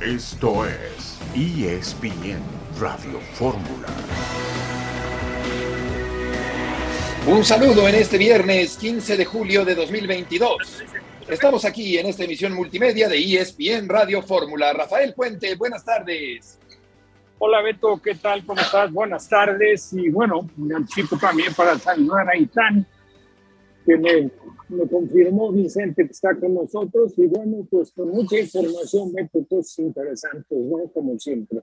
Esto es ESPN Radio Fórmula. Un saludo en este viernes 15 de julio de 2022. Estamos aquí en esta emisión multimedia de ESPN Radio Fórmula. Rafael Puente, buenas tardes. Hola Beto, ¿qué tal? ¿Cómo estás? Buenas tardes. Y bueno, un anticipo también para saludar a Itán, que me, me, confirmó Vicente que está con nosotros. Y bueno, pues con mucha información, Beto, cosas interesantes, ¿no? Como siempre.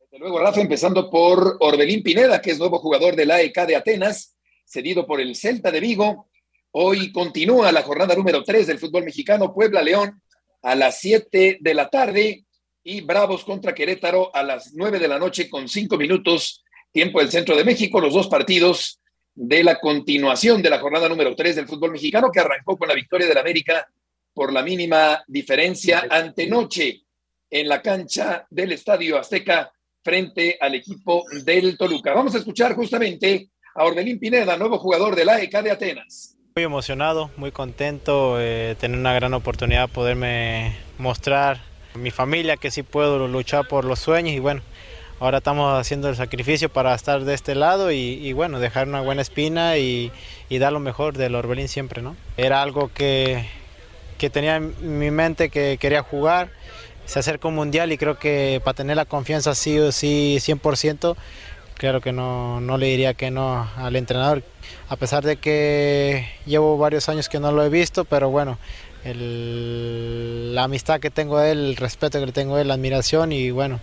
Desde luego, Rafa, empezando por Orbelín Pineda, que es nuevo jugador del AEK de Atenas cedido por el Celta de Vigo. Hoy continúa la jornada número 3 del fútbol mexicano, Puebla León a las 7 de la tarde y Bravos contra Querétaro a las 9 de la noche con 5 minutos, tiempo del centro de México, los dos partidos de la continuación de la jornada número 3 del fútbol mexicano que arrancó con la victoria del América por la mínima diferencia ante noche en la cancha del Estadio Azteca frente al equipo del Toluca. Vamos a escuchar justamente a Orbelín Pineda, nuevo jugador del AEK de Atenas. Muy emocionado, muy contento, eh, tener una gran oportunidad de poderme mostrar a mi familia que sí puedo luchar por los sueños y bueno, ahora estamos haciendo el sacrificio para estar de este lado y, bueno, dejar una buena espina y, dar lo mejor del Orbelín siempre, ¿no? Era algo que, que tenía en mi mente que quería jugar, se acerca un mundial y creo que para tener la confianza sí o sí 100%, claro que no, no le diría que no al entrenador, a pesar de que llevo varios años que no lo he visto, pero bueno, la amistad que tengo de él, el respeto que le tengo de él, la admiración y bueno,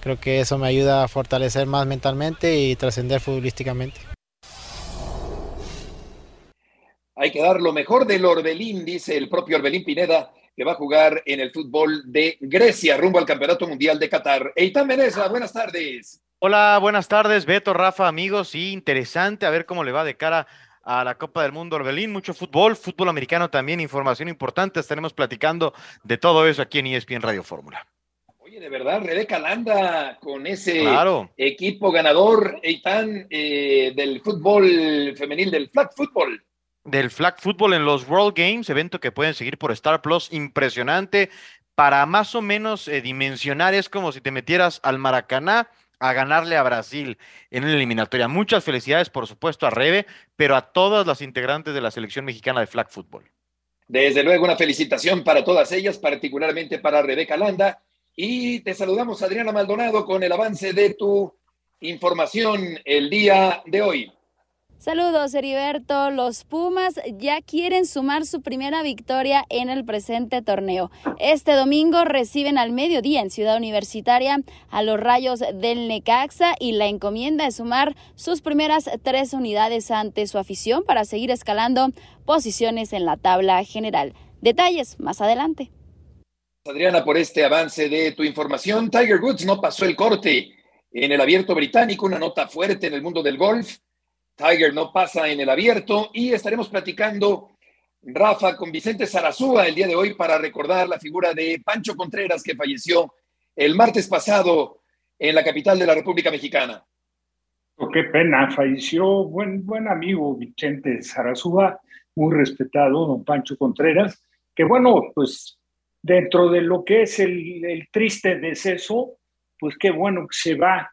creo que eso me ayuda a fortalecer más mentalmente y trascender futbolísticamente. Hay que dar lo mejor del Orbelín, dice el propio Orbelín Pineda, que va a jugar en el fútbol de Grecia rumbo al Campeonato Mundial de Qatar. Eitan Menezes, buenas tardes. Hola, buenas tardes, Beto, Rafa, amigos. Sí, interesante a ver cómo le va de cara a la Copa del Mundo Orbelín. Mucho fútbol, fútbol americano también, información importante. Estaremos platicando de todo eso aquí en ESPN Radio Fórmula. Oye, de verdad, Rebeca Landa con ese equipo ganador, Eitan, eh, del fútbol femenil, del flag football del flag football en los World Games, evento que pueden seguir por Star Plus, impresionante. Para más o menos eh, dimensionar, es como si te metieras al Maracaná a ganarle a Brasil en una eliminatoria. Muchas felicidades, por supuesto, a Rebe, pero a todas las integrantes de la selección mexicana de flag football. Desde luego, una felicitación para todas ellas, particularmente para Rebeca Landa. Y te saludamos, Adriana Maldonado, con el avance de tu información el día de hoy. Saludos, Heriberto. Los Pumas ya quieren sumar su primera victoria en el presente torneo. Este domingo reciben al mediodía en Ciudad Universitaria a los Rayos del Necaxa y la encomienda es sumar sus primeras tres unidades ante su afición para seguir escalando posiciones en la tabla general. Detalles más adelante. Adriana, por este avance de tu información. Tiger Woods no pasó el corte en el abierto británico, una nota fuerte en el mundo del golf Tiger no pasa en el abierto y estaremos platicando, Rafa, con Vicente Zarazúa el día de hoy para recordar la figura de Pancho Contreras que falleció el martes pasado en la capital de la República Mexicana. Oh, qué pena, falleció buen, buen amigo Vicente Zarazúa, muy respetado, don Pancho Contreras, que bueno, pues dentro de lo que es el, el triste deceso, pues qué bueno que se va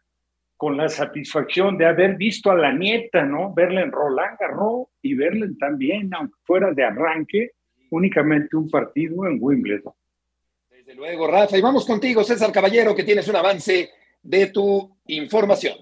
con la satisfacción de haber visto a la nieta, ¿no? Verla en Roland Garros y verla también, aunque fuera de arranque, únicamente un partido en Wimbledon. Desde luego, Rafa. Y vamos contigo, César Caballero, que tienes un avance de tu información.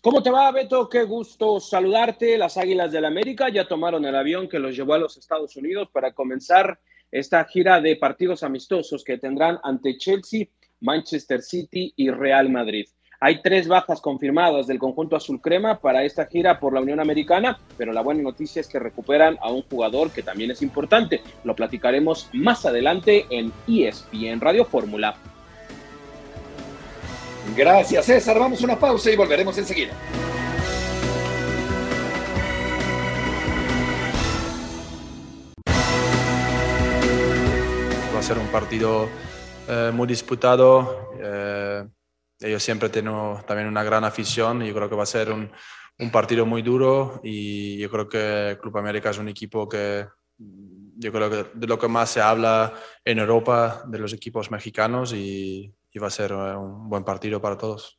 ¿Cómo te va, Beto? Qué gusto saludarte. Las Águilas del América ya tomaron el avión que los llevó a los Estados Unidos para comenzar esta gira de partidos amistosos que tendrán ante Chelsea, Manchester City y Real Madrid. Hay tres bajas confirmadas del conjunto azul crema para esta gira por la Unión Americana, pero la buena noticia es que recuperan a un jugador que también es importante. Lo platicaremos más adelante en ESPN Radio Fórmula. Gracias, César. Vamos a una pausa y volveremos enseguida. Ser un partido eh, muy disputado. Eh, ellos siempre tienen también una gran afición y yo creo que va a ser un, un partido muy duro y yo creo que Club América es un equipo que yo creo que de lo que más se habla en Europa de los equipos mexicanos y, y va a ser un buen partido para todos.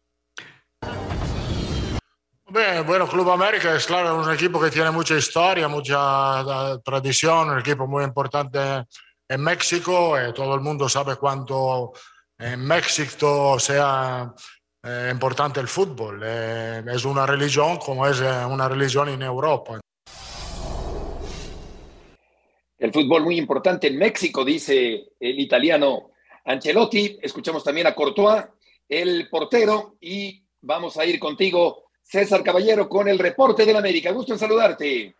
bueno, Club América es claro, un equipo que tiene mucha historia, mucha tradición, un equipo muy importante en México. Eh, todo el mundo sabe cuánto en México sea eh, importante el fútbol. Eh, es una religión como es una religión en Europa. El fútbol muy importante en México, dice el italiano Ancelotti. Escuchamos también a Courtois, el portero, y vamos a ir contigo, César Caballero, con el reporte del América. Gusto en saludarte.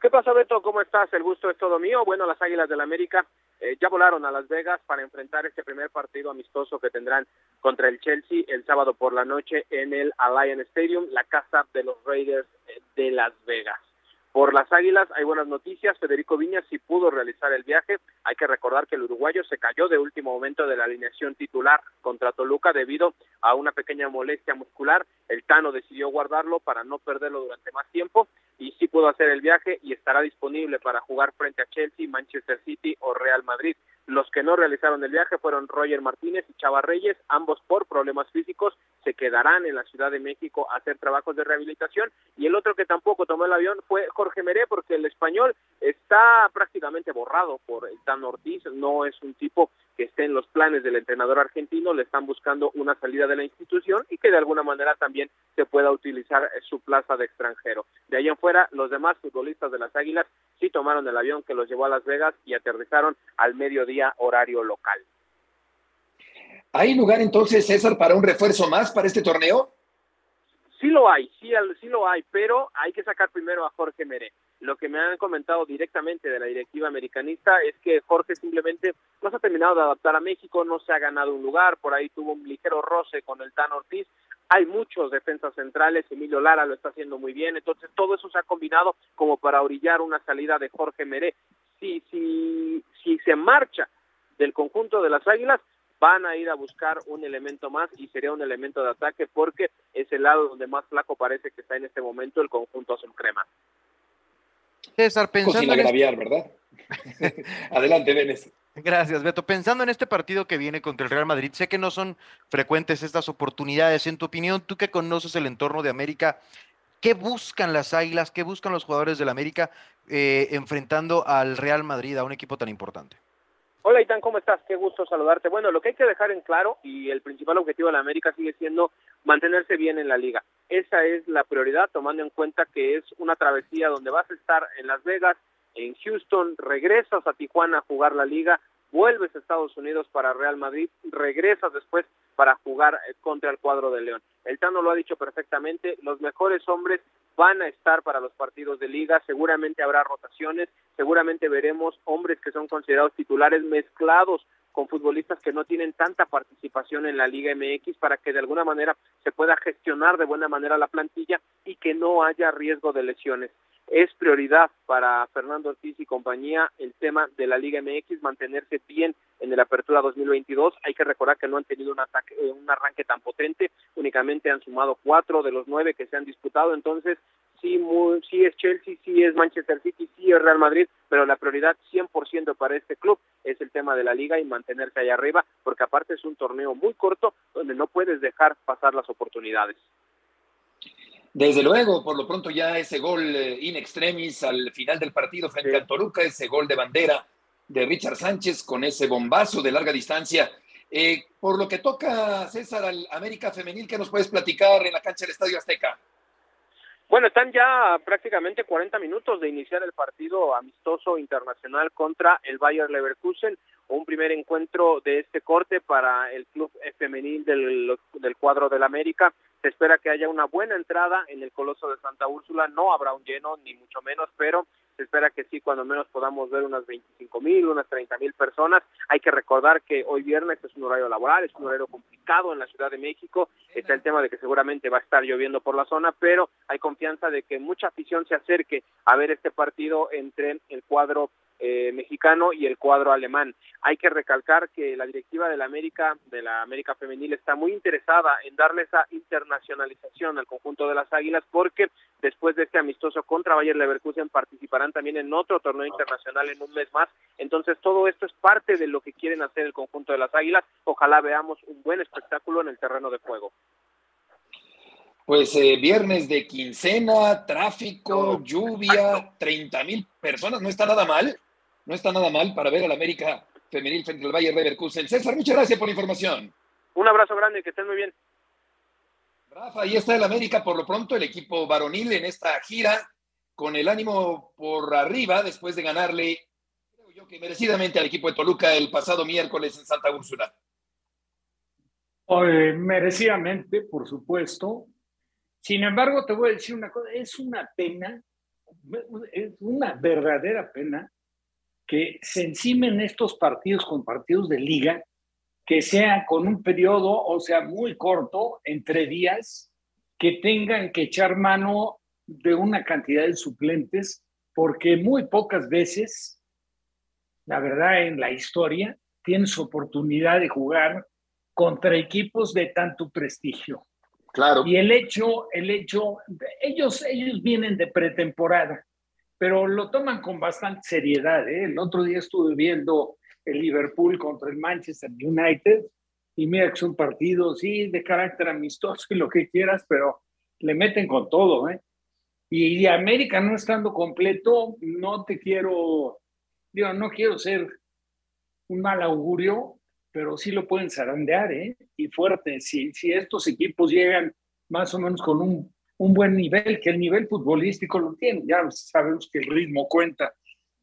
¿Qué pasa, Beto? ¿Cómo estás? El gusto es todo mío. Bueno, las Águilas del América eh, ya volaron a Las Vegas para enfrentar este primer partido amistoso que tendrán contra el Chelsea el sábado por la noche en el Allianz Stadium, la casa de los Raiders eh, de Las Vegas. Por las Águilas hay buenas noticias. Federico Viñas sí pudo realizar el viaje. Hay que recordar que el uruguayo se cayó de último momento de la alineación titular contra Toluca debido a una pequeña molestia muscular. El Tano decidió guardarlo para no perderlo durante más tiempo y sí pudo hacer el viaje y estará disponible para jugar frente a Chelsea, Manchester City o Real Madrid. Los que no realizaron el viaje fueron Roger Martínez y Chava Reyes, ambos por problemas físicos, se quedarán en la Ciudad de México a hacer trabajos de rehabilitación y el otro que tampoco tomó el avión fue Jorge Meré porque el español está prácticamente borrado por el Tan Ortiz, no es un tipo que esté en los planes del entrenador argentino, le están buscando una salida de la institución y que de alguna manera también se pueda utilizar su plaza de extranjero. De ahí en fuera, los demás futbolistas de las Águilas sí tomaron el avión que los llevó a Las Vegas y aterrizaron al mediodía horario local. ¿Hay lugar entonces, César, para un refuerzo más para este torneo? Sí lo hay, sí, sí lo hay, pero hay que sacar primero a Jorge Meré. Lo que me han comentado directamente de la directiva americanista es que Jorge simplemente no se ha terminado de adaptar a México, no se ha ganado un lugar, por ahí tuvo un ligero roce con el Tan Ortiz. Hay muchos defensas centrales, Emilio Lara lo está haciendo muy bien, entonces todo eso se ha combinado como para orillar una salida de Jorge Meré. Si, si, si se marcha del conjunto de las Águilas, van a ir a buscar un elemento más y sería un elemento de ataque porque es el lado donde más flaco parece que está en este momento el conjunto azul crema. César, pensando en este ¿verdad? Adelante, Vélez. Gracias, Beto. Pensando en este partido que viene contra el Real Madrid, sé que no son frecuentes estas oportunidades. En tu opinión, tú que conoces el entorno de América, ¿qué buscan las Águilas, qué buscan los jugadores del América eh, enfrentando al Real Madrid, a un equipo tan importante? Hola, Itán, ¿cómo estás? Qué gusto saludarte. Bueno, lo que hay que dejar en claro y el principal objetivo de la América sigue siendo mantenerse bien en la liga. Esa es la prioridad, tomando en cuenta que es una travesía donde vas a estar en Las Vegas, en Houston, regresas a Tijuana a jugar la liga, vuelves a Estados Unidos para Real Madrid, regresas después para jugar eh, contra el cuadro de León. El Tano lo ha dicho perfectamente, los mejores hombres van a estar para los partidos de liga, seguramente habrá rotaciones, seguramente veremos hombres que son considerados titulares mezclados con futbolistas que no tienen tanta participación en la Liga MX para que de alguna manera se pueda gestionar de buena manera la plantilla y que no haya riesgo de lesiones. Es prioridad para Fernando Ortiz y compañía el tema de la Liga MX mantenerse bien en el Apertura 2022. Hay que recordar que no han tenido un, ataque, eh, un arranque tan potente, únicamente han sumado cuatro de los nueve que se han disputado, entonces sí, sí es Chelsea, sí es Manchester City, sí es Real Madrid, pero la prioridad 100% para este club es el tema de la liga y mantenerse ahí arriba, porque aparte es un torneo muy corto donde no puedes dejar pasar las oportunidades. Desde luego, por lo pronto ya ese gol eh, in extremis al final del partido frente al Toluca, ese gol de bandera de Richard Sánchez con ese bombazo de larga distancia. Eh, por lo que toca, César, al América Femenil, ¿qué nos puedes platicar en la cancha del Estadio Azteca? Bueno, están ya prácticamente 40 minutos de iniciar el partido amistoso internacional contra el Bayer Leverkusen, un primer encuentro de este corte para el club femenil del, del cuadro del América. Se espera que haya una buena entrada en el Coloso de Santa Úrsula, no habrá un lleno, ni mucho menos, pero se espera que sí, cuando menos podamos ver unas 25 mil, unas 30 mil personas. Hay que recordar que hoy viernes es un horario laboral, es un horario complicado en la Ciudad de México. Está el tema de que seguramente va a estar lloviendo por la zona, pero hay confianza de que mucha afición se acerque a ver este partido entre el cuadro eh, mexicano y el cuadro alemán. Hay que recalcar que la directiva de la América, de la América Femenil, está muy interesada en darle esa internacionalización al conjunto de las Águilas porque después de este amistoso contra Bayer Leverkusen participarán también en otro torneo internacional en un mes más. Entonces todo esto es parte de lo que quieren hacer el conjunto de las Águilas. Ojalá veamos un buen espectáculo en el terreno de juego. Pues eh, viernes de quincena, tráfico, lluvia, 30 mil personas, no está nada mal, no está nada mal para ver al América femenil frente al Bayern Leverkusen. César, muchas gracias por la información. Un abrazo grande, que estén muy bien. Rafa, ahí está el América por lo pronto, el equipo varonil en esta gira, con el ánimo por arriba después de ganarle, creo yo que merecidamente al equipo de Toluca el pasado miércoles en Santa Úrsula. merecidamente, por supuesto, sin embargo, te voy a decir una cosa, es una pena, es una verdadera pena que se encimen estos partidos con partidos de liga, que sea con un periodo, o sea, muy corto, entre días, que tengan que echar mano de una cantidad de suplentes, porque muy pocas veces, la verdad, en la historia, tienes oportunidad de jugar contra equipos de tanto prestigio. Claro. Y el hecho, el hecho, ellos, ellos vienen de pretemporada, pero lo toman con bastante seriedad. ¿eh? El otro día estuve viendo el Liverpool contra el Manchester United y mira que es un partido, sí, de carácter amistoso y lo que quieras, pero le meten con todo. ¿eh? Y, América no estando completo, no te quiero, digo, no quiero ser un mal augurio, pero sí lo pueden zarandear, ¿eh? Y fuerte. Si, si estos equipos llegan más o menos con un, un buen nivel, que el nivel futbolístico lo tienen, ya sabemos que el ritmo cuenta,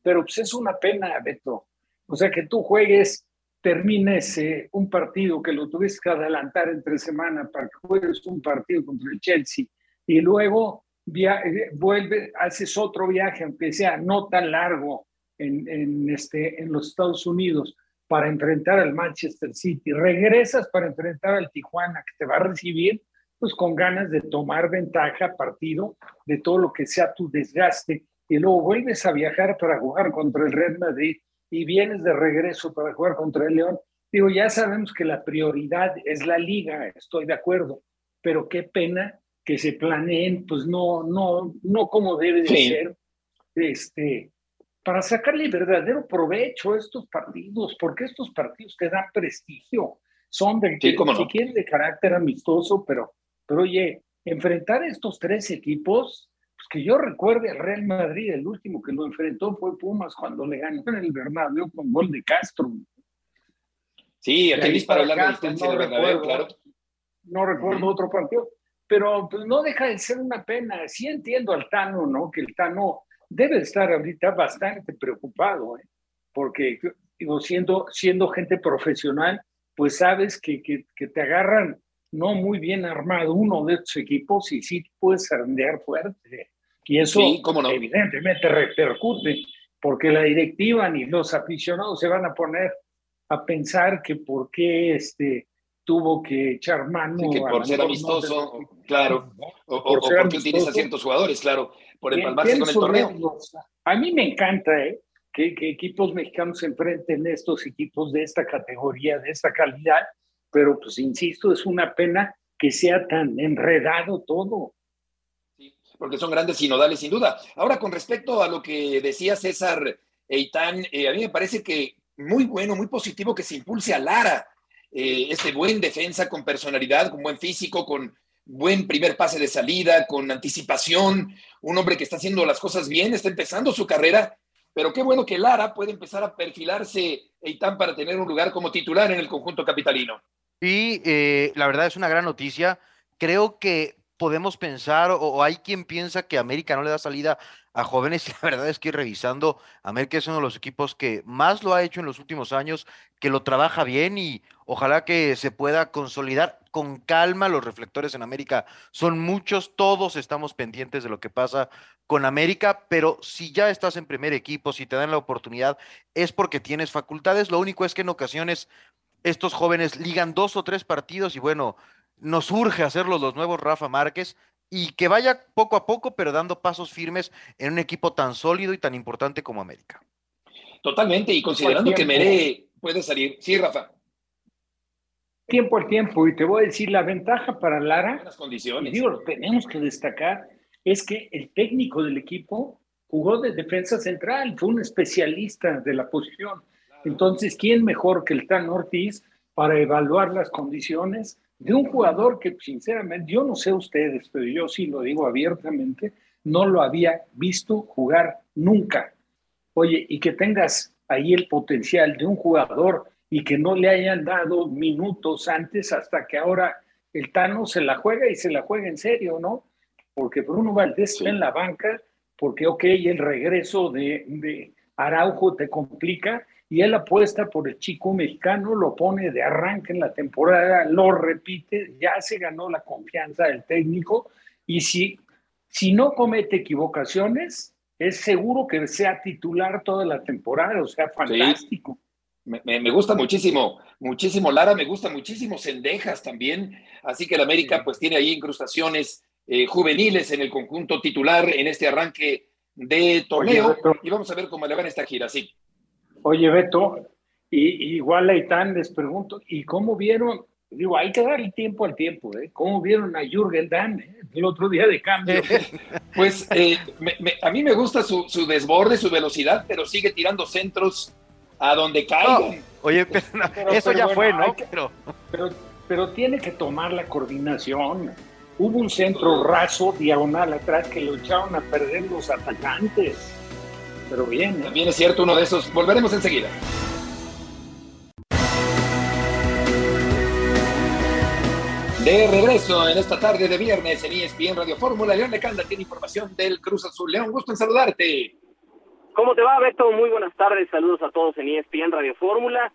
pero pues es una pena, Beto. O sea, que tú juegues, termines eh, un partido que lo tuviste que adelantar entre semana para que juegues un partido contra el Chelsea y luego via vuelve, haces otro viaje, aunque sea no tan largo en, en, este, en los Estados Unidos, para enfrentar al Manchester City, regresas para enfrentar al Tijuana que te va a recibir, pues con ganas de tomar ventaja partido de todo lo que sea tu desgaste y luego vuelves a viajar para jugar contra el Real Madrid y vienes de regreso para jugar contra el León. Digo, ya sabemos que la prioridad es la liga, estoy de acuerdo, pero qué pena que se planeen, pues no, no, no como debe de ser, este, para sacarle verdadero provecho a estos partidos, porque estos partidos te dan prestigio, son de, sí, si de carácter amistoso, pero, pero oye, enfrentar a estos tres equipos, pues que yo recuerde al Real Madrid, el último que lo enfrentó fue Pumas cuando le ganó en el Bernabéu con gol de Castro. Sí, aquel disparo larga distancia no Bernabéu, claro. No recuerdo otro partido, pero pues no deja de ser una pena. Sí entiendo al Tano, ¿no? Que el Tano debe estar ahorita bastante preocupado, ¿eh? porque digo, siendo, siendo gente profesional, pues sabes que, que, que, te agarran no muy bien armado uno de estos equipos y sí puedes arrandear fuerte. Y eso evidentemente repercute, porque la directiva ni los aficionados se van a poner a pensar que por qué este, tuvo que echar mano. que por ser amistoso, claro. O, por o, porque utiliza ciertos jugadores, claro por empalmarse con el torneo. A mí me encanta ¿eh? que, equipos mexicanos se enfrenten a estos equipos de esta categoría, de esta calidad, pero pues insisto, es una pena que sea tan enredado todo. Sí, porque son grandes sinodales, sin duda. Ahora, con respecto a lo que decía César Eitan, eh, a mí me parece que muy bueno, muy positivo que se impulse a Lara, eh, este buen defensa con personalidad, con buen físico, con buen primer pase de salida, con anticipación, un hombre que está haciendo las cosas bien, está empezando su carrera, pero qué bueno que Lara puede empezar a perfilarse Eitan para tener un lugar como titular en el conjunto capitalino. Y eh, la verdad es una gran noticia. Creo que podemos pensar, o, hay quien piensa que América no le da salida a jóvenes, y la verdad es que revisando, América es uno de los equipos que más lo ha hecho en los últimos años, que lo trabaja bien y ojalá que se pueda consolidar con calma. Los reflectores en América son muchos, todos estamos pendientes de lo que pasa con América, pero si ya estás en primer equipo, si te dan la oportunidad, es porque tienes facultades. Lo único es que en ocasiones estos jóvenes ligan dos o tres partidos y bueno, nos urge hacerlo los nuevos Rafa Márquez y que vaya poco a poco, pero dando pasos firmes en un equipo tan sólido y tan importante como América. Totalmente, y considerando que Meré puede salir. Sí, Rafa. Tiempo al tiempo, y te voy a decir, la ventaja para Lara, Las condiciones. y digo, lo tenemos que destacar, es que el técnico del equipo jugó de defensa central, fue un especialista de la posición. Entonces, ¿quién mejor que el Tan Ortiz para evaluar las condiciones de un jugador que, sinceramente, yo no sé ustedes, pero yo sí lo digo abiertamente, no lo había visto jugar nunca. Oye, y que tengas ahí el potencial de un jugador y que no le hayan dado minutos antes hasta que ahora el Tano se la juega y se la juega en serio, ¿no? Porque Bruno Valdés está en la banca, porque, ok, el regreso de, de Araujo te complica y él apuesta por el chico mexicano, lo pone de arranque en la temporada, lo repite, ya se ganó la confianza del técnico y si, si no comete equivocaciones, es seguro que sea titular toda la temporada, o sea, fantástico. Me, me, me, gusta muchísimo, muchísimo Lara, me gusta muchísimo Cendejas también, así que el América pues tiene ahí incrustaciones eh, juveniles en el conjunto titular en este arranque de torneo Oye, y vamos a ver cómo le va en esta gira, sí. Oye, Beto, y, igual a Itán les pregunto, ¿y cómo vieron? Digo, hay que darle tiempo al tiempo, ¿eh? ¿Cómo vieron a Jürgen Damm eh? el otro día de cambio? Pues eh, me, me, a mí me gusta su, su, desborde, su velocidad, pero sigue tirando centros a donde caigan. Oye, pero, no, pero, eso pero ya bueno, fue, ¿no? Que, pero... pero... Pero tiene que tomar la coordinación. Hubo un centro raso, diagonal atrás, que lo echaron a perder los atacantes. Pero bien. ¿eh? También es cierto uno de esos. Volveremos enseguida. De regreso en esta tarde de viernes en ESPN Radio Fórmula, León Lecanda tiene información del Cruz Azul. León, gusto en saludarte. ¿Cómo te va, Beto? Muy buenas tardes, saludos a todos en ESPN Radio Fórmula.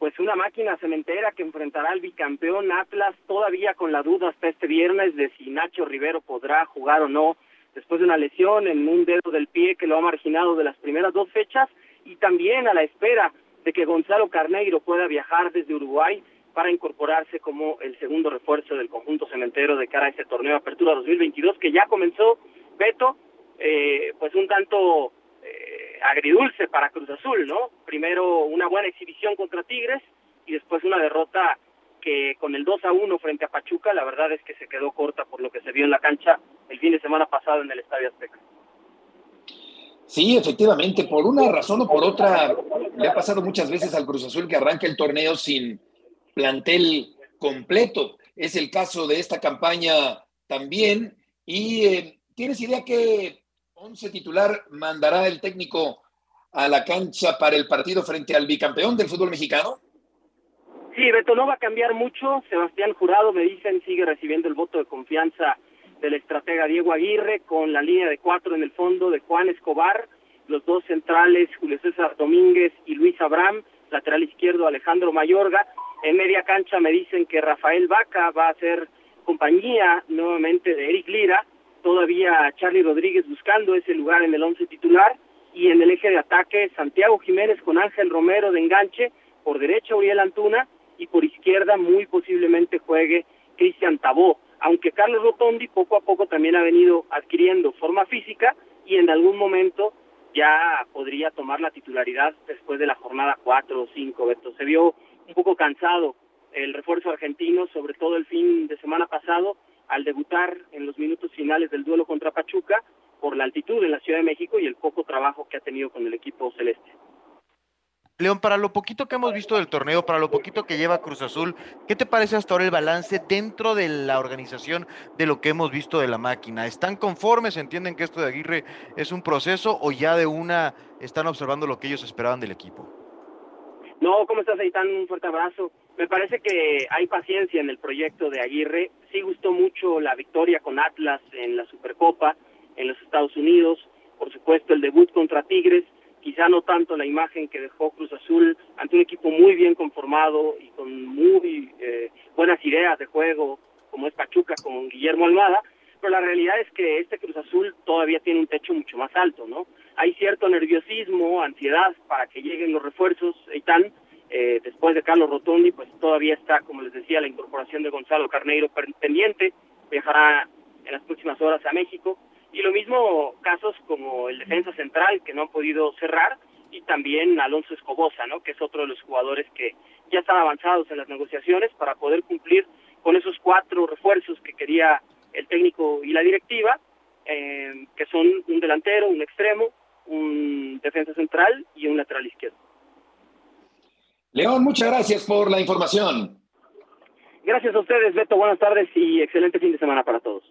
Pues una máquina cementera que enfrentará al bicampeón Atlas todavía con la duda hasta este viernes de si Nacho Rivero podrá jugar o no después de una lesión en un dedo del pie que lo ha marginado de las primeras dos fechas y también a la espera de que Gonzalo Carneiro pueda viajar desde Uruguay para incorporarse como el segundo refuerzo del conjunto cementero de cara a este torneo Apertura 2022 que ya comenzó, Beto, eh, pues un tanto eh, agridulce para Cruz Azul, ¿no? Primero una buena exhibición contra Tigres y después una derrota que con el 2 a 1 frente a Pachuca, la verdad es que se quedó corta por lo que se vio en la cancha el fin de semana pasado en el Estadio Azteca. Sí, efectivamente, por una razón o por otra, le ha pasado muchas veces al Cruz Azul que arranca el torneo sin plantel completo. Es el caso de esta campaña también. ¿Y eh, tienes idea qué once titular mandará el técnico a la cancha para el partido frente al bicampeón del fútbol mexicano? Sí, Beto, no va a cambiar mucho. Sebastián Jurado, me dicen, sigue recibiendo el voto de confianza del estratega Diego Aguirre, con la línea de cuatro en el fondo de Juan Escobar, los dos centrales, Julio César Domínguez y Luis Abraham, lateral izquierdo Alejandro Mayorga. En media cancha me dicen que Rafael Vaca va a ser compañía nuevamente de Eric Lira, todavía Charlie Rodríguez buscando ese lugar en el once titular, y en el eje de ataque Santiago Jiménez con Ángel Romero de enganche, por derecha Uriel Antuna, y por izquierda muy posiblemente juegue Cristian Tabó, aunque Carlos Rotondi poco a poco también ha venido adquiriendo forma física y en algún momento ya podría tomar la titularidad después de la jornada 4 o 5, Beto. Se vio un poco cansado el refuerzo argentino, sobre todo el fin de semana pasado, al debutar en los minutos finales del duelo contra Pachuca por la altitud en la Ciudad de México y el poco trabajo que ha tenido con el equipo celeste. León, para lo poquito que hemos visto del torneo, para lo poquito que lleva Cruz Azul, ¿qué te parece hasta ahora el balance dentro de la organización de lo que hemos visto de la máquina? ¿Están conformes? ¿Entienden que esto de Aguirre es un proceso o ya de una están observando lo que ellos esperaban del equipo? No, ¿cómo estás, Aitán? Un fuerte abrazo. Me parece que hay paciencia en el proyecto de Aguirre. Sí gustó mucho la victoria con Atlas en la Supercopa en los Estados Unidos. Por supuesto, el debut contra Tigres quizá no tanto la imagen que dejó Cruz Azul ante un equipo muy bien conformado y con muy eh, buenas ideas de juego, como es Pachuca con Guillermo Almada, pero la realidad es que este Cruz Azul todavía tiene un techo mucho más alto, ¿no? Hay cierto nerviosismo, ansiedad para que lleguen los refuerzos, Eitan, eh, después de Carlos Rotondi, pues todavía está, como les decía, la incorporación de Gonzalo Carneiro pendiente, viajará en las próximas horas a México, y lo mismo casos como el defensa central que no han podido cerrar y también Alonso Escobosa, ¿no? que es otro de los jugadores que ya están avanzados en las negociaciones para poder cumplir con esos cuatro refuerzos que quería el técnico y la directiva, eh, que son un delantero, un extremo, un defensa central y un lateral izquierdo. León, muchas gracias por la información. Gracias a ustedes, Beto. Buenas tardes y excelente fin de semana para todos.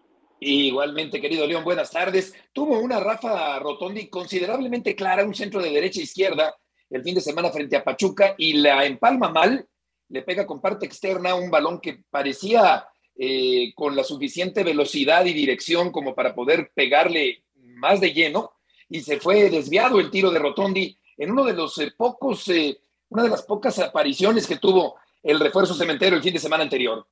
Igualmente, querido León, buenas tardes. Tuvo una Rafa Rotondi considerablemente clara, un centro de derecha e izquierda el fin de semana frente a Pachuca y la empalma mal, le pega con parte externa un balón que parecía eh, con la suficiente velocidad y dirección como para poder pegarle más de lleno y se fue desviado el tiro de Rotondi en uno de los eh, pocos, eh, una de las pocas apariciones que tuvo el refuerzo cementero el fin de semana anterior.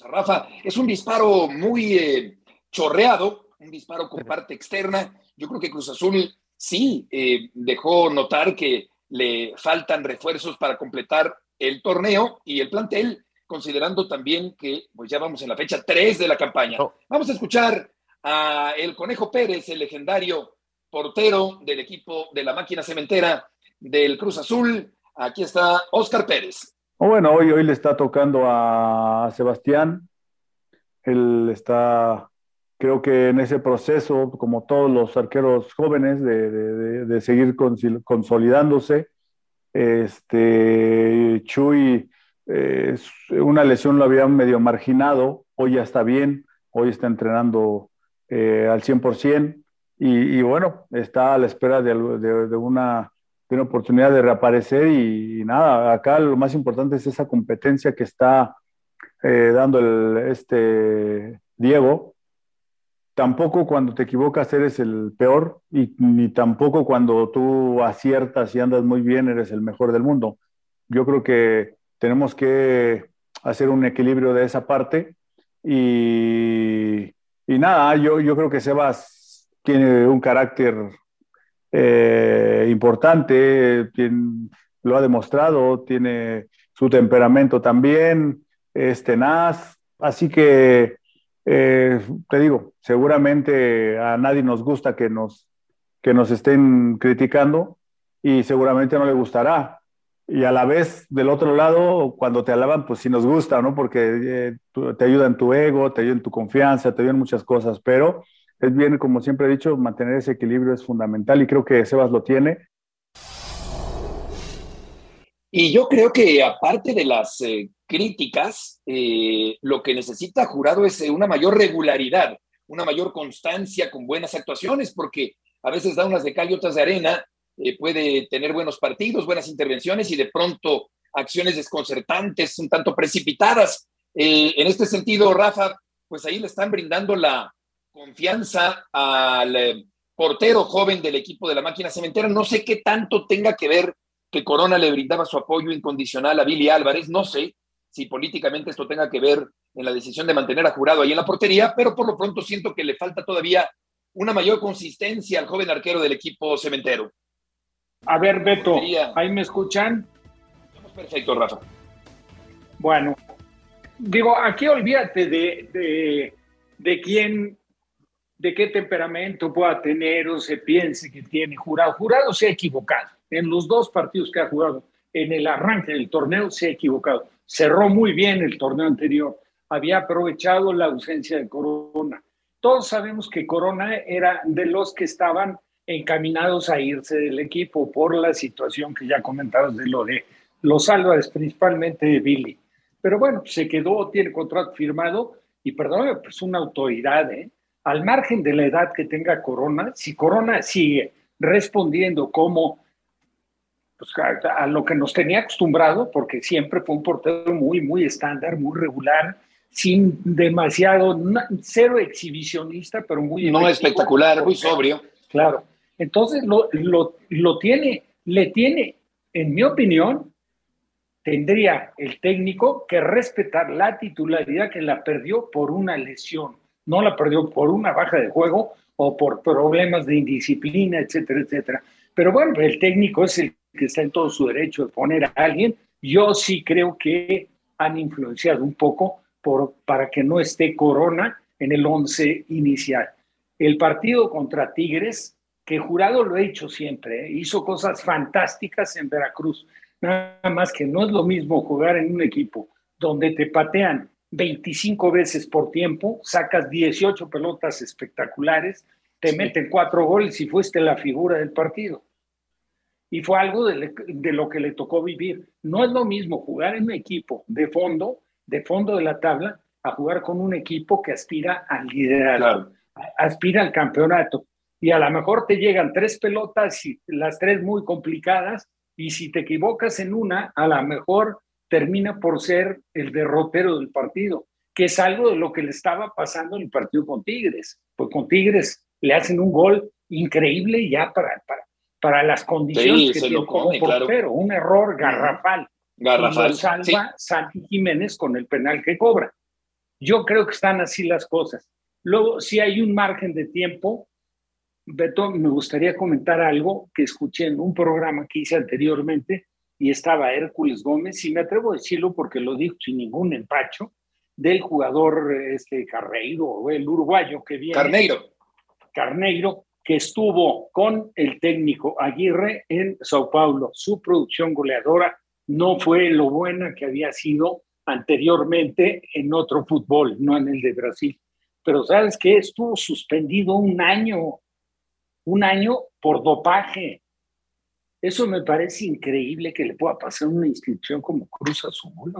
Rafa, es un disparo muy eh, chorreado, un disparo con parte externa. Yo creo que Cruz Azul sí eh, dejó notar que le faltan refuerzos para completar el torneo y el plantel, considerando también que pues ya vamos en la fecha 3 de la campaña. Oh. Vamos a escuchar a el Conejo Pérez, el legendario portero del equipo de la máquina cementera del Cruz Azul. Aquí está Oscar Pérez. Bueno, hoy, hoy le está tocando a Sebastián. Él está, creo que en ese proceso, como todos los arqueros jóvenes, de, seguir consolidándose. Este, Chuy, eh, una lesión lo había medio marginado, hoy ya está bien, hoy está entrenando eh, al 100%. Y, y, bueno, está a la espera de una tiene oportunidad de reaparecer y, nada, acá lo más importante es esa competencia que está eh, dando el, este Diego. Tampoco cuando te equivocas eres el peor y ni tampoco cuando tú aciertas y andas muy bien eres el mejor del mundo. Yo creo que tenemos que hacer un equilibrio de esa parte y, y nada, yo, yo creo que Sebas tiene un carácter eh, importante, lo ha demostrado, tiene su temperamento también, es tenaz, así que eh, te digo, seguramente a nadie nos gusta que nos, que nos estén criticando y seguramente no le gustará. Y a la vez, del otro lado, cuando te alaban, pues sí nos gusta, ¿no? Porque eh, te ayuda en tu ego, te ayuda en tu confianza, te ayuda en muchas cosas, pero es bien, como siempre he dicho, mantener ese equilibrio es fundamental y creo que Sebas lo tiene. Y yo creo que aparte de las eh, críticas, eh, lo que necesita Jurado es eh, una mayor regularidad, una mayor constancia con buenas actuaciones, porque a veces da unas de cal y otras de arena, puede tener buenos partidos, buenas intervenciones y de pronto acciones desconcertantes, un tanto precipitadas. en este sentido, Rafa, pues ahí le están brindando la, confianza al eh, portero joven del equipo de la máquina cementera. No sé qué tanto tenga que ver que Corona le brindaba su apoyo incondicional a Billy Álvarez. No sé si políticamente esto tenga que ver en la decisión de mantener a Jurado ahí en la portería, pero por lo pronto siento que le falta todavía una mayor consistencia al joven arquero del equipo cementero. A ver, Beto, ¿ahí me escuchan? Perfecto, Rafa. Bueno, digo, aquí olvídate de, de, de quién de qué temperamento pueda tener o se piense que tiene jurado. Jurado se ha equivocado. En los dos partidos que ha jugado en el arranque del torneo se ha equivocado. Cerró muy bien el torneo anterior. Había aprovechado la ausencia de Corona. Todos sabemos que Corona era de los que estaban encaminados a irse del equipo por la situación que ya comentabas de lo de los Álvarez, principalmente de Billy. Pero bueno, se quedó, tiene contrato firmado y perdón, pues una autoridad, ¿eh? Al margen de la edad que tenga Corona, si Corona sigue respondiendo como pues, a, lo que nos tenía acostumbrado, porque siempre fue un portero muy, muy estándar, muy regular, sin demasiado, cero exhibicionista, pero muy... No espectacular, muy sobrio. Claro. Entonces lo, lo, lo tiene, le tiene, en mi opinión, tendría el técnico que respetar la titularidad que la perdió por una lesión no la perdió por una baja de juego o por problemas de indisciplina, etcétera, etcétera. Pero bueno, el técnico es el que está en todo su derecho de poner a alguien. Yo sí creo que han influenciado un poco por, para que no esté Corona en el once inicial. El partido contra Tigres que Jurado lo ha hecho siempre, ¿eh? hizo cosas fantásticas en Veracruz, nada más que no es lo mismo jugar en un equipo donde te patean 25 veces por tiempo, sacas 18 pelotas espectaculares, te meten cuatro goles y fuiste la figura del partido. Y fue algo de, de, lo que le tocó vivir. No es lo mismo jugar en un equipo de fondo, de fondo de la tabla, a jugar con un equipo que aspira al liderazgo, aspira al campeonato y a lo mejor te llegan tres pelotas y las tres muy complicadas y si te equivocas en una, a lo mejor termina por ser el derrotero del partido, que es algo de lo que le estaba pasando en el partido con Tigres. Pues con Tigres le hacen un gol increíble ya para, para, para las condiciones que tiene como portero, un error garrafal. Garrafal. salva Santi Jiménez con el penal que cobra. Yo creo que están así las cosas. Luego, si hay un margen de tiempo, Beto, me gustaría comentar algo que escuché en un programa que hice anteriormente y estaba Hércules Gómez, y me atrevo a decirlo porque lo dijo sin ningún empacho, del jugador este Carreiro, el uruguayo que viene. Carneiro. Carneiro, que estuvo con el técnico Aguirre en Sao Paulo. Su producción goleadora no fue lo buena que había sido anteriormente en otro fútbol, no en el de Brasil. Pero sabes que estuvo suspendido un año un año por dopaje. Eso me parece increíble que le pueda pasar una institución como Cruz Azul.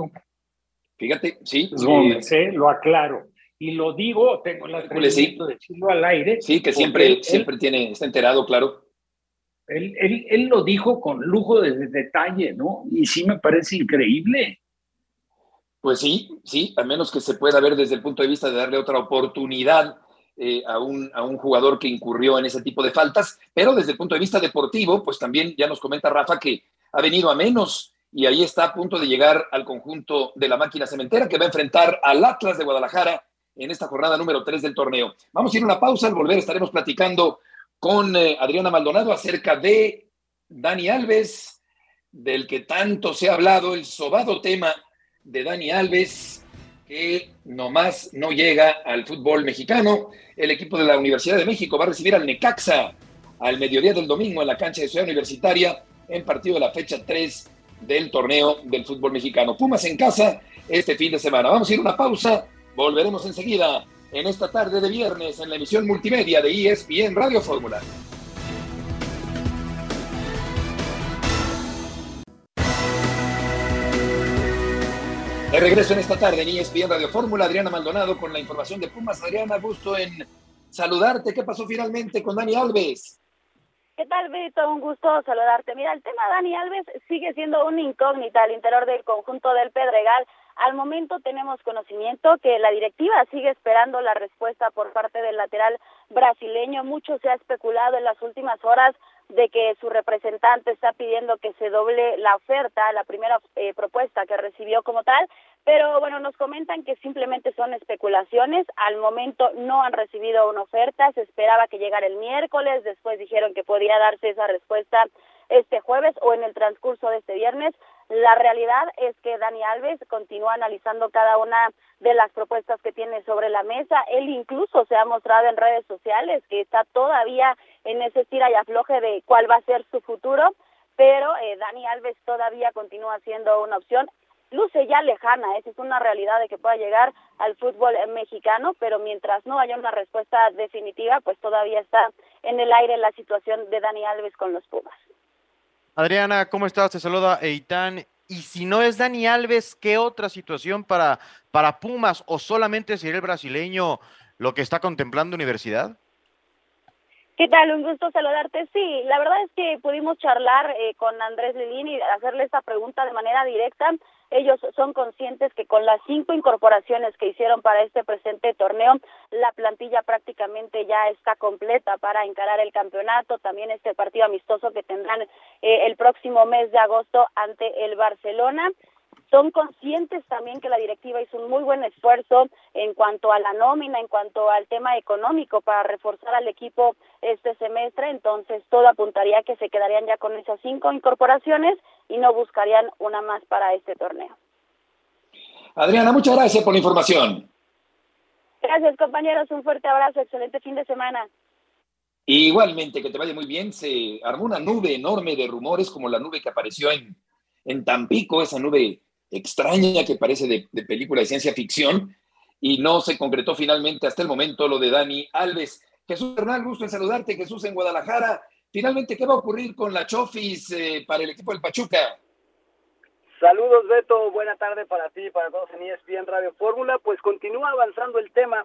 Fíjate, sí. Gómez, eh, lo aclaro. Y lo digo, tengo el atrevimiento de decirlo al aire. Sí, que siempre, siempre tiene, está enterado, claro. Él, él, él, lo dijo con lujo de detalle, ¿no? Y sí me parece increíble. Pues sí, sí, a menos que se pueda ver desde el punto de vista de darle otra oportunidad eh, a, un, a, un, jugador que incurrió en ese tipo de faltas, pero desde el punto de vista deportivo, pues también ya nos comenta Rafa que ha venido a menos y ahí está a punto de llegar al conjunto de la máquina cementera que va a enfrentar al Atlas de Guadalajara en esta jornada número 3 del torneo. Vamos a ir a una pausa, al volver estaremos platicando con eh, Adriana Maldonado acerca de Dani Alves, del que tanto se ha hablado, el sobado tema de Dani Alves, que nomás no llega al fútbol mexicano. El equipo de la Universidad de México va a recibir al Necaxa al mediodía del domingo en la cancha de Ciudad Universitaria en partido de la fecha 3 del torneo del fútbol mexicano. Pumas en casa este fin de semana. Vamos a ir a una pausa, volveremos enseguida en esta tarde de viernes en la emisión multimedia de ESPN Radio Fórmula. De regreso en esta tarde en ESPN Radio Fórmula, Adriana Maldonado con la información de Pumas. Adriana, gusto en saludarte. ¿Qué pasó finalmente con Dani Alves? ¿Qué tal, Beto? Un gusto saludarte. Mira, el tema Dani Alves sigue siendo una incógnita al interior del conjunto del Pedregal. Al momento tenemos conocimiento que la directiva sigue esperando la respuesta por parte del lateral brasileño. Mucho se ha especulado en las últimas horas de que su representante está pidiendo que se doble la oferta, la primera eh, propuesta que recibió como tal, pero bueno, nos comentan que simplemente son especulaciones, al momento no han recibido una oferta, se esperaba que llegara el miércoles, después dijeron que podía darse esa respuesta este jueves o en el transcurso de este viernes. La realidad es que Dani Alves continúa analizando cada una de las propuestas que tiene sobre la mesa. Él incluso se ha mostrado en redes sociales que está todavía en ese tira y afloje de cuál va a ser su futuro, pero eh, Dani Alves todavía continúa siendo una opción. Luce ya lejana, esa es una realidad de que pueda llegar al fútbol mexicano, pero mientras no haya una respuesta definitiva, pues todavía está en el aire la situación de Dani Alves con los Pumas. Adriana, ¿cómo estás? Te saluda Eitan. Y si no es Dani Alves, ¿qué otra situación para, para Pumas o solamente sería el brasileño lo que está contemplando Universidad? ¿Qué tal? Un gusto saludarte. Sí, la verdad es que pudimos charlar eh, con Andrés Lilín y hacerle esta pregunta de manera directa. Ellos son conscientes que con las cinco incorporaciones que hicieron para este presente torneo, la plantilla prácticamente ya está completa para encarar el campeonato, también este partido amistoso que tendrán eh, el próximo mes de agosto ante el Barcelona son conscientes también que la directiva hizo un muy buen esfuerzo en cuanto a la nómina, en cuanto al tema económico para reforzar al equipo este semestre, entonces todo apuntaría que se quedarían ya con esas cinco incorporaciones y no buscarían una más para este torneo. Adriana, muchas gracias por la información. Gracias compañeros, un fuerte abrazo, excelente fin de semana. Igualmente, que te vaya muy bien. Se armó una nube enorme de rumores, como la nube que apareció en, en Tampico, esa nube extraña que parece de, película de ciencia ficción, y no se concretó finalmente hasta el momento lo de Dani Alves. Jesús Hernán, gusto en saludarte, Jesús en Guadalajara. Finalmente, ¿qué va a ocurrir con la Chofis eh, para el equipo del Pachuca? Saludos, Beto. Buena tarde para ti y para todos en ESPN Radio Fórmula. Pues continúa avanzando el tema.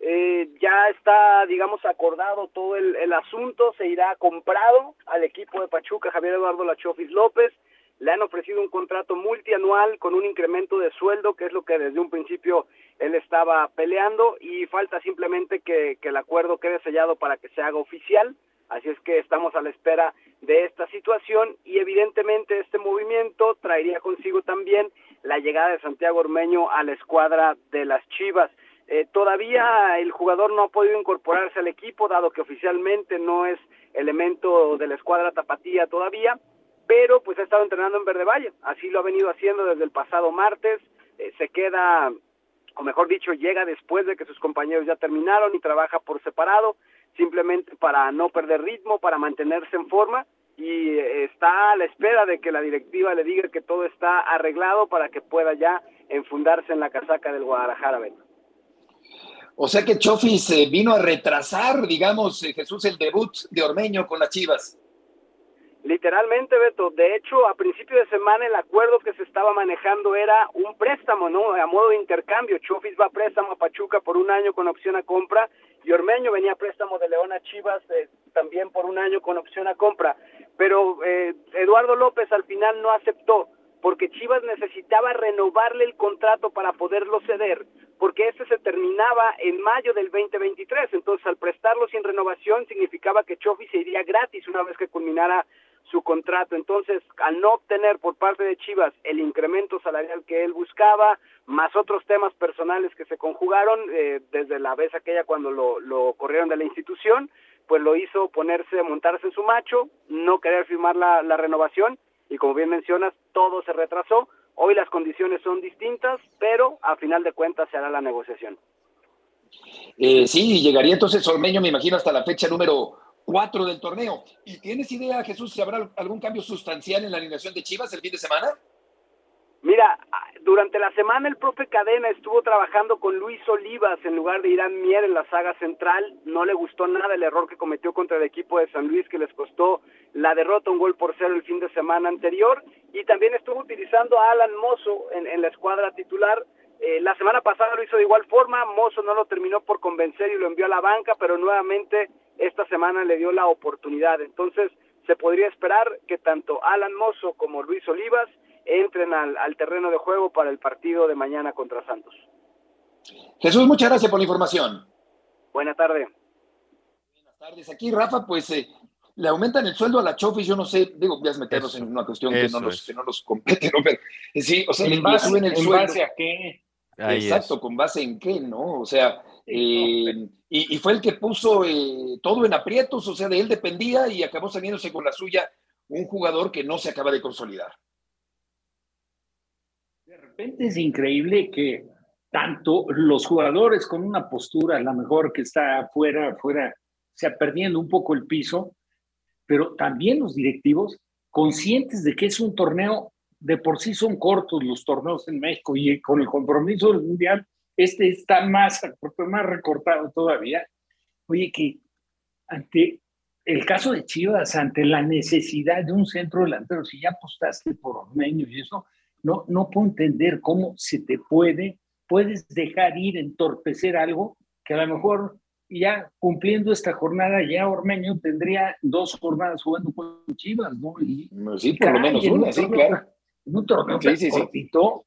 Eh, ya está, digamos, acordado todo el, el, asunto. Se irá comprado al equipo de Pachuca, Javier Eduardo Lachofis López. Le han ofrecido un contrato multianual con un incremento de sueldo, que es lo que desde un principio él estaba peleando. Y falta simplemente que, el acuerdo quede sellado para que se haga oficial. Así es que estamos a la espera de esta situación y evidentemente este movimiento traería consigo también la llegada de Santiago Ormeño a la escuadra de las Chivas. Eh, todavía el jugador no ha podido incorporarse al equipo, dado que oficialmente no es elemento de la escuadra tapatía todavía, pero pues ha estado entrenando en Verde Valle, así lo ha venido haciendo desde el pasado martes, eh, se queda, o mejor dicho, llega después de que sus compañeros ya terminaron y trabaja por separado, simplemente para no perder ritmo, para mantenerse en forma y está a la espera de que la directiva le diga que todo está arreglado para que pueda ya enfundarse en la casaca del Guadalajara, Beto. O sea que Chofis eh, vino a retrasar, digamos, eh, Jesús, el debut de Ormeño con las Chivas. Literalmente, Beto. De hecho, a principio de semana el acuerdo que se estaba manejando era un préstamo, ¿no? A modo de intercambio. Chofis va a préstamo a Pachuca por un año con opción a compra y Ormeño venía a préstamo de León a Chivas eh, también por un año con opción a compra. Pero eh, Eduardo López al final no aceptó porque Chivas necesitaba renovarle el contrato para poderlo ceder, porque ese se terminaba en mayo del 2023. Entonces, al prestarlo sin renovación, significaba que Chofis se iría gratis una vez que culminara su contrato. Entonces, al no obtener por parte de Chivas el incremento salarial que él buscaba, más otros temas personales que se conjugaron eh, desde la vez aquella cuando lo, lo corrieron de la institución, pues lo hizo ponerse, montarse en su macho, no querer firmar la, la renovación y como bien mencionas, todo se retrasó. Hoy las condiciones son distintas, pero a final de cuentas se hará la negociación. Eh, sí, llegaría entonces Ormeño, me imagino, hasta la fecha número cuatro del torneo. ¿Y tienes idea, Jesús, si habrá algún cambio sustancial en la alineación de Chivas el fin de semana? Mira, durante la semana el profe Cadena estuvo trabajando con Luis Olivas en lugar de Irán Mier en la saga central. No le gustó nada el error que cometió contra el equipo de San Luis que les costó la derrota un gol por cero el fin de semana anterior. Y también estuvo utilizando a Alan Mozo en, en la escuadra titular. Eh, la semana pasada lo hizo de igual forma. Mozo no lo terminó por convencer y lo envió a la banca, pero nuevamente esta semana le dio la oportunidad. Entonces, se podría esperar que tanto Alan Mozo como Luis Olivas entren al, al, terreno de juego para el partido de mañana contra Santos. Jesús, muchas gracias por la información. Buena tarde. Buenas tardes. Aquí, Rafa, pues eh, le aumentan el sueldo a la Chofis, yo no sé, digo, voy a meternos eso, en una cuestión que no, nos, que no, nos, compete, ¿no? Pero eh, sí, o sea, ¿En le, base, suben el ¿en sueldo. base a qué? Ahí Exacto, es. con base en qué, ¿no? O sea, eh, y, y, fue el que puso eh, todo en aprietos, o sea, de él dependía y acabó saliéndose con la suya un jugador que no se acaba de consolidar. De repente es increíble que tanto los jugadores con una postura, a lo mejor que está afuera, afuera, o sea, perdiendo un poco el piso, pero también los directivos conscientes de que es un torneo, de por sí son cortos los torneos en México y con el compromiso del Mundial, este está más, más recortado todavía. Oye, que ante el caso de Chivas, ante la necesidad de un centro delantero, si ya apostaste por Ormeño y eso, no, no puedo entender cómo se te puede, puedes dejar ir, entorpecer algo que a lo mejor ya cumpliendo esta jornada, ya Ormeño tendría dos jornadas jugando con Chivas, ¿no? Y, sí, por lo menos una, sí, claro. En un torneo sí, sí, cortito,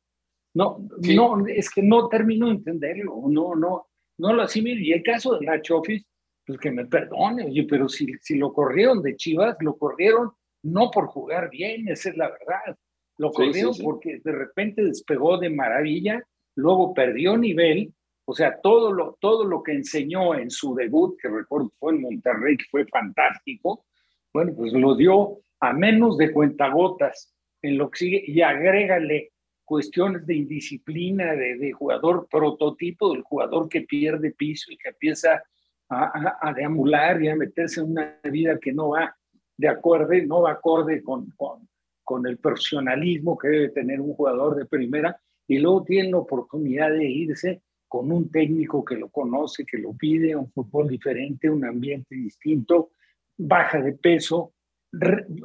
no, sí. no, es que no termino de entenderlo, no, no, no lo asimilo. Y el caso de la Chofis, pues que me perdone, oye, pero si, si lo corrieron de Chivas, lo corrieron no por jugar bien, esa es la verdad. Lo corrieron porque de repente despegó de maravilla, luego perdió nivel, o sea, todo lo, todo lo que enseñó en su debut, que recuerdo fue en Monterrey, que fue fantástico, bueno, pues lo dio a menos de cuentagotas en lo que sigue y agrégale cuestiones de indisciplina, de, de, jugador prototipo, del jugador que pierde piso y que empieza a, deambular y a meterse en una vida que no va de acuerdo, no va acorde con, con, con el profesionalismo que debe tener un jugador de primera y luego tiene la oportunidad de irse con un técnico que lo conoce, que lo pide, un fútbol diferente, un ambiente distinto, baja de peso.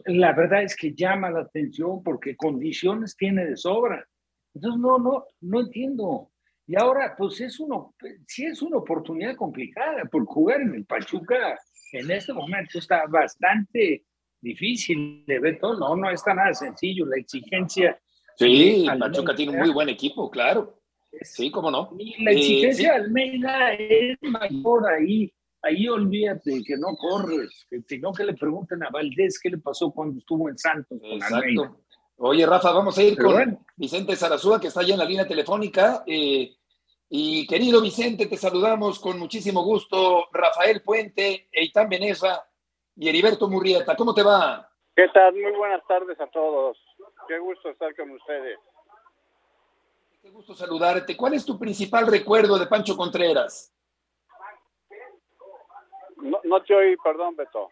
La verdad es que llama la atención porque condiciones tiene de sobra. Entonces, no, no, no entiendo. Y ahora, pues es uno, sí es una oportunidad complicada, porque jugar en el Pachuca en este momento está bastante difícil de ver todo. No, no está nada sencillo. La exigencia. Sí, Pachuca tiene un muy buen equipo, claro. Sí, cómo no. la exigencia de Almeida es mayor ahí. Ahí olvídate que no corres, sino que le pregunten a Valdés qué le pasó cuando estuvo en Santos con Exacto. Oye, Rafa, vamos a ir con Vicente Zarazúa, que está allá en la línea telefónica. Eh, y querido Vicente, te saludamos con muchísimo gusto. Rafael Puente, Eitan Beneza y Heriberto Murrieta. ¿Cómo te va? ¿Qué tal? Muy buenas tardes a todos. Qué gusto estar con ustedes. Qué gusto saludarte. ¿Cuál es tu principal recuerdo de Pancho Contreras? No, te oí, perdón, Beto.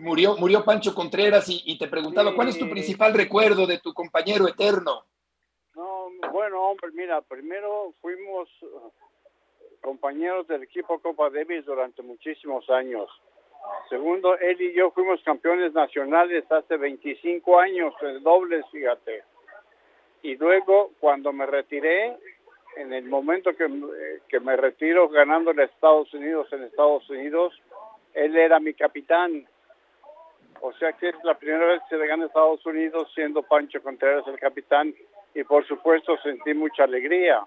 Murió, murió Pancho Contreras y, te preguntaba, ¿cuál es tu principal recuerdo de tu compañero eterno? No, bueno, hombre, mira, primero fuimos uh, compañeros del equipo Copa Davis durante muchísimos años. Segundo, él y yo fuimos campeones nacionales hace 25 años en dobles, fíjate. Y luego, cuando me retiré, en el momento que, que me retiro ganando en Estados Unidos, en Estados Unidos, él era mi capitán. O sea que es la primera vez que se le gana Estados Unidos siendo Pancho Contreras el capitán y por supuesto sentí mucha alegría.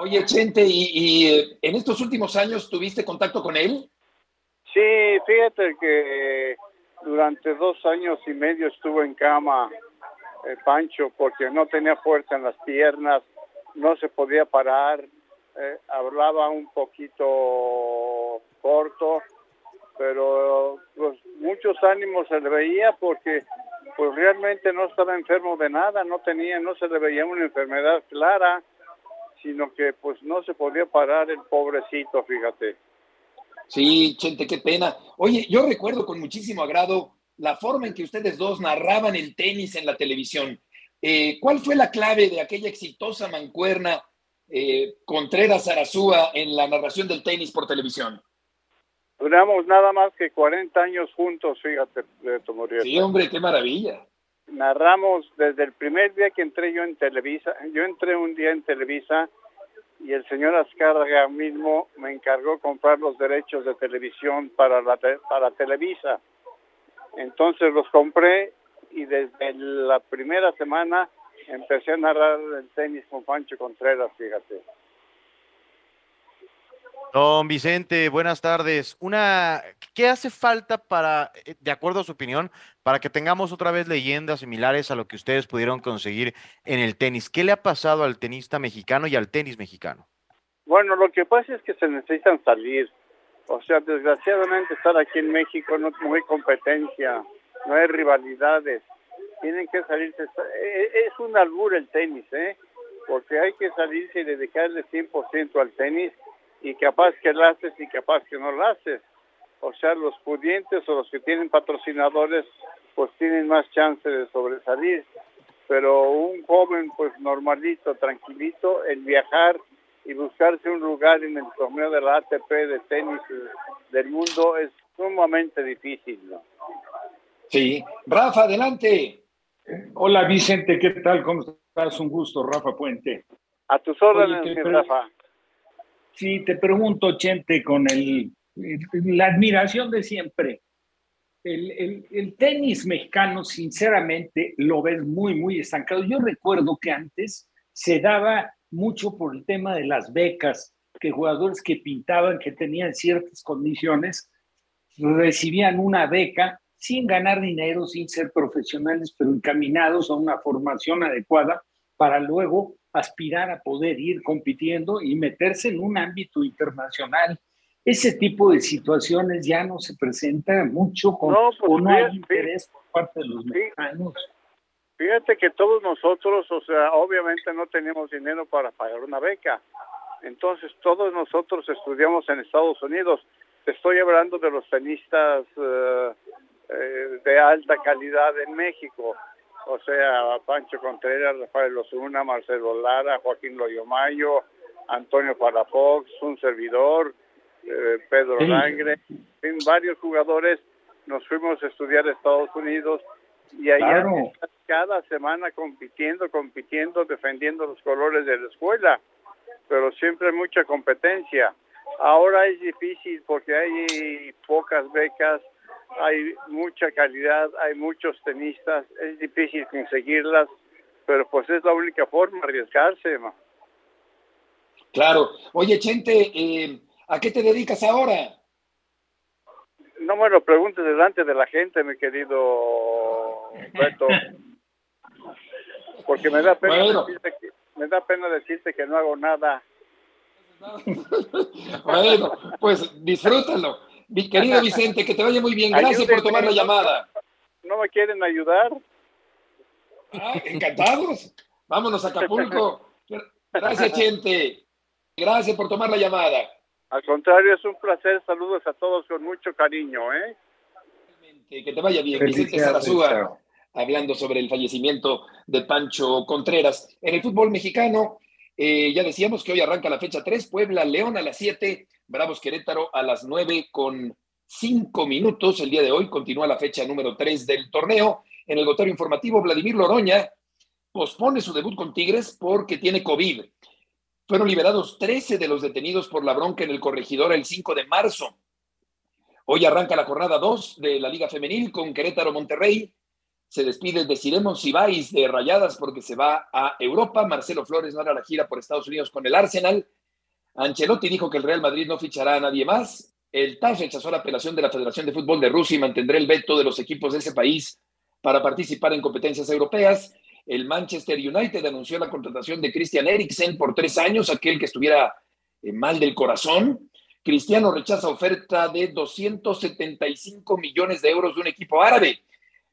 Oye, Chente, ¿y, ¿y, eh, en estos últimos años tuviste contacto con él? Sí, fíjate que durante dos años y medio estuvo en cama eh, Pancho porque no tenía fuerza en las piernas, no se podía parar, eh, hablaba un poquito corto, pero pues muchos ánimos se le veía porque pues realmente no estaba enfermo de nada, no tenía, no se le veía una enfermedad clara, sino que pues no se podía parar el pobrecito, fíjate. Sí, Chente, qué pena. Oye, yo recuerdo con muchísimo agrado la forma en que ustedes dos narraban el tenis en la televisión. Eh, ¿Cuál fue la clave de aquella exitosa mancuerna eh, Contreras Arazúa en la narración del tenis por televisión? Duramos nada más que 40 años juntos, fíjate, Muriel. Sí, hombre, qué maravilla. Narramos desde el primer día que entré yo en Televisa. Yo entré un día en Televisa y el señor Azcárraga mismo me encargó comprar los derechos de televisión para, la, para Televisa. Entonces los compré y desde la primera semana empecé a narrar el tenis con Pancho Contreras, fíjate. Don Vicente, buenas tardes. Una, ¿qué hace falta para, eh, de acuerdo a su opinión, para que tengamos otra vez leyendas similares a lo que ustedes pudieron conseguir en el tenis? ¿Qué le ha pasado al tenista mexicano y al tenis mexicano? Bueno, lo que pasa es que se necesitan salir. O sea, desgraciadamente estar aquí en México no, hay competencia, no hay rivalidades. Tienen que salirse. E, e, es un albur el tenis, ¿eh? Porque hay que salirse y dedicarle 100% al tenis y capaz que lo haces y capaz que no lo haces. O sea, los pudientes o los que tienen patrocinadores pues tienen más chance de sobresalir. Pero un joven pues normalito, tranquilito, el viajar y buscarse un lugar en el torneo de la ATP de tenis del mundo es sumamente difícil, ¿no? Sí. Rafa, adelante. Hola Vicente, ¿qué tal? ¿Cómo estás? Un gusto, Rafa Puente. A tus órdenes, Rafa. Sí, te pregunto, Chente, con el, la admiración de siempre. El, el, tenis mexicano, sinceramente, lo ves muy, muy estancado. Yo recuerdo que antes se daba mucho por el tema de las becas, que jugadores que pintaban, que tenían ciertas condiciones, recibían una beca sin ganar dinero, sin ser profesionales, pero encaminados a una formación adecuada para luego aspirar a poder ir compitiendo y meterse en un ámbito internacional. Ese tipo de situaciones ya no se presenta mucho con, no, pues, no hay interés por parte de los mexicanos. Fíjate que todos nosotros, o sea, obviamente no tenemos dinero para pagar una beca, Entonces todos nosotros estudiamos en Estados Unidos. Te estoy hablando de los tenistas eh, eh, de alta calidad en México. O sea, Pancho Contreras, Rafael Osuna, Marcelo Lara, Joaquín Loyomayo, Antonio Palafox, un servidor, eh, Pedro Langre, en varios jugadores nos fuimos a estudiar a Estados Unidos y allá cada semana compitiendo, compitiendo, defendiendo los colores de la escuela, pero siempre hay mucha competencia. Ahora es difícil porque hay pocas becas, hay mucha calidad, hay muchos tenistas, es difícil conseguirlas, pero pues es la única forma, arriesgarse. Claro. Oye, Chente, eh, ¿a qué te dedicas ahora? No me lo preguntes delante de la gente, mi querido Beto. Porque me da pena, decirte, que, me da pena decirte que no hago nada. bueno, pues disfrútalo. Mi querido Vicente, que te vaya muy bien. Gracias por tomar la llamada. ¿No me quieren ayudar? Ah, encantados. Vámonos a Acapulco. Gracias, gente. Gracias por tomar la llamada. Al contrario, es un placer. Saludos a todos con mucho cariño, ¿eh? Que te vaya bien. Vicente Sarazúa, hablando sobre el fallecimiento de Pancho Contreras. En el fútbol mexicano, eh, ya decíamos que hoy arranca la fecha 3, Puebla, León a las 7, Bravos Querétaro a las 9 con 5 minutos. El día de hoy continúa la fecha número 3 del torneo. En el gotero informativo, Vladimir Loroña pospone su debut con Tigres porque tiene COVID. Fueron liberados 13 de los detenidos por la bronca en el corregidor el 5 de marzo. Hoy arranca la jornada 2 de la Liga Femenil con Querétaro Monterrey. Se despide de Ciremon Sibais de Rayadas porque se va a Europa. Marcelo Flores no hará la gira por Estados Unidos con el Arsenal. Ancelotti dijo que el Real Madrid no fichará a nadie más. El TAS rechazó la apelación de la Federación de Fútbol de Rusia y mantendrá el veto de los equipos de ese país para participar en competencias europeas. El Manchester United anunció la contratación de Christian Eriksen por tres años, aquel que estuviera eh, mal del corazón. Cristiano rechaza oferta de 275 millones de euros de un equipo árabe.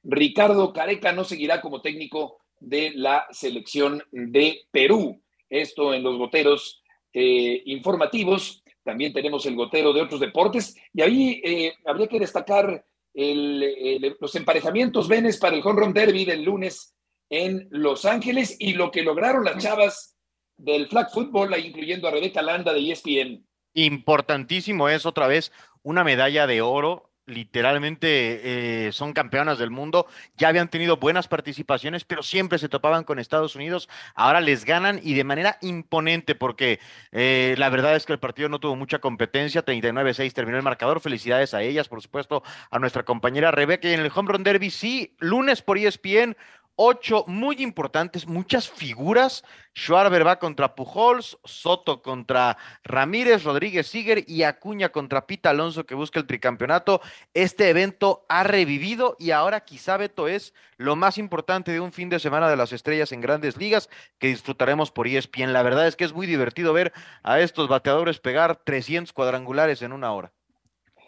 Ricardo Careca no seguirá como técnico de la selección de Perú. Esto en los goteros eh, informativos. También tenemos el gotero de otros deportes. Y ahí eh, habría que destacar los emparejamientos Venes para el Home Derby del lunes en Los Ángeles y lo que lograron las chavas del flag football, incluyendo a Rebeca Landa de ESPN. Importantísimo es otra vez una medalla de oro. Literalmente eh, son campeonas del mundo, ya habían tenido buenas participaciones, pero siempre se topaban con Estados Unidos. Ahora les ganan y de manera imponente, porque eh, la verdad es que el partido no tuvo mucha competencia. 39-6 terminó el marcador. Felicidades a ellas, por supuesto, a nuestra compañera Rebeca. Y en el Home Run Derby, sí, lunes por ESPN, ocho muy importantes, muchas figuras. Schwarber va contra Pujols, Soto contra Ramírez, Rodríguez Siger y Acuña contra Pita Alonso que busca el tricampeonato. Este evento ha revivido y ahora quizá Beto es lo más importante de un fin de semana de las estrellas en grandes ligas que disfrutaremos por ESPN. La verdad es que es muy divertido ver a estos bateadores pegar 300 cuadrangulares en una hora.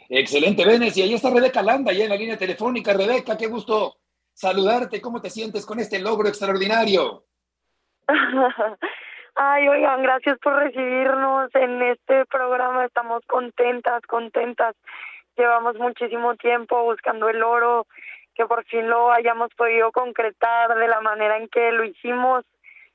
Excelente, Benes. Y ahí está Rebeca Landa, ya en la línea telefónica. Rebeca, qué gusto saludarte. ¿Cómo te sientes con este logro extraordinario? Ay, oigan, gracias por recibirnos en este programa. Estamos contentas, contentas. Llevamos muchísimo tiempo buscando el oro, que por fin lo hayamos podido concretar de la manera en que lo hicimos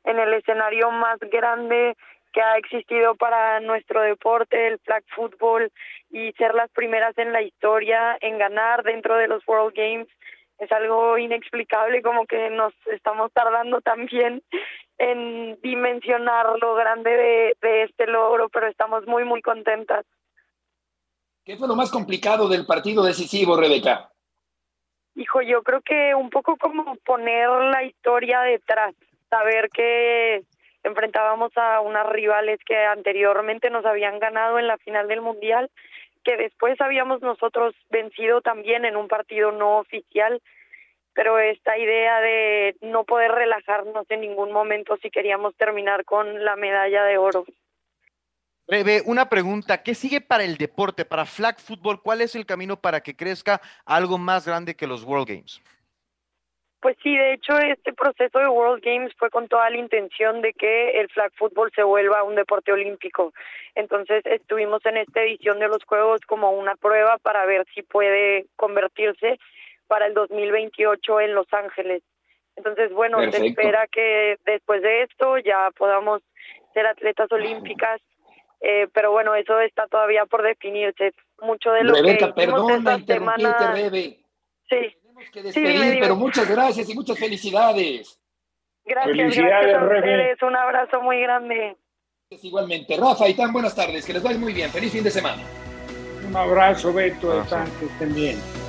en el escenario más grande que ha existido para nuestro deporte, el flag football, y ser las primeras en la historia en ganar dentro de los World Games es algo inexplicable, como que nos estamos tardando también en dimensionar lo grande de, de este logro, pero estamos muy, muy contentas. ¿Qué fue lo más complicado del partido decisivo, Rebeca? Hijo, yo creo que un poco como poner la historia detrás, saber que enfrentábamos a unas rivales que anteriormente nos habían ganado en la final del Mundial que después habíamos nosotros vencido también en un partido no oficial, pero esta idea de no poder relajarnos en ningún momento si queríamos terminar con la medalla de oro. Rebe, una pregunta, ¿qué sigue para el deporte, para flag football? ¿Cuál es el camino para que crezca algo más grande que los World Games? Pues sí, de hecho este proceso de World Games fue con toda la intención de que el flag football se vuelva un deporte olímpico. Entonces estuvimos en esta edición de los Juegos como una prueba para ver si puede convertirse para el 2028 en Los Ángeles. Entonces, bueno, se espera que después de esto ya podamos ser atletas olímpicas, eh, pero bueno, eso está todavía por definirse. Mucho de lo Rebeca, que perdona esta semana... Sí. Tenemos que Sí, dime, despedir, dime. pero muchas gracias y muchas felicidades. Gracias, Felicidades, gracias a ustedes. Un abrazo muy grande. Igualmente, Rafa y tan buenas tardes, que les vaya muy bien. Feliz fin de semana. Un abrazo, Beto, que estén bien.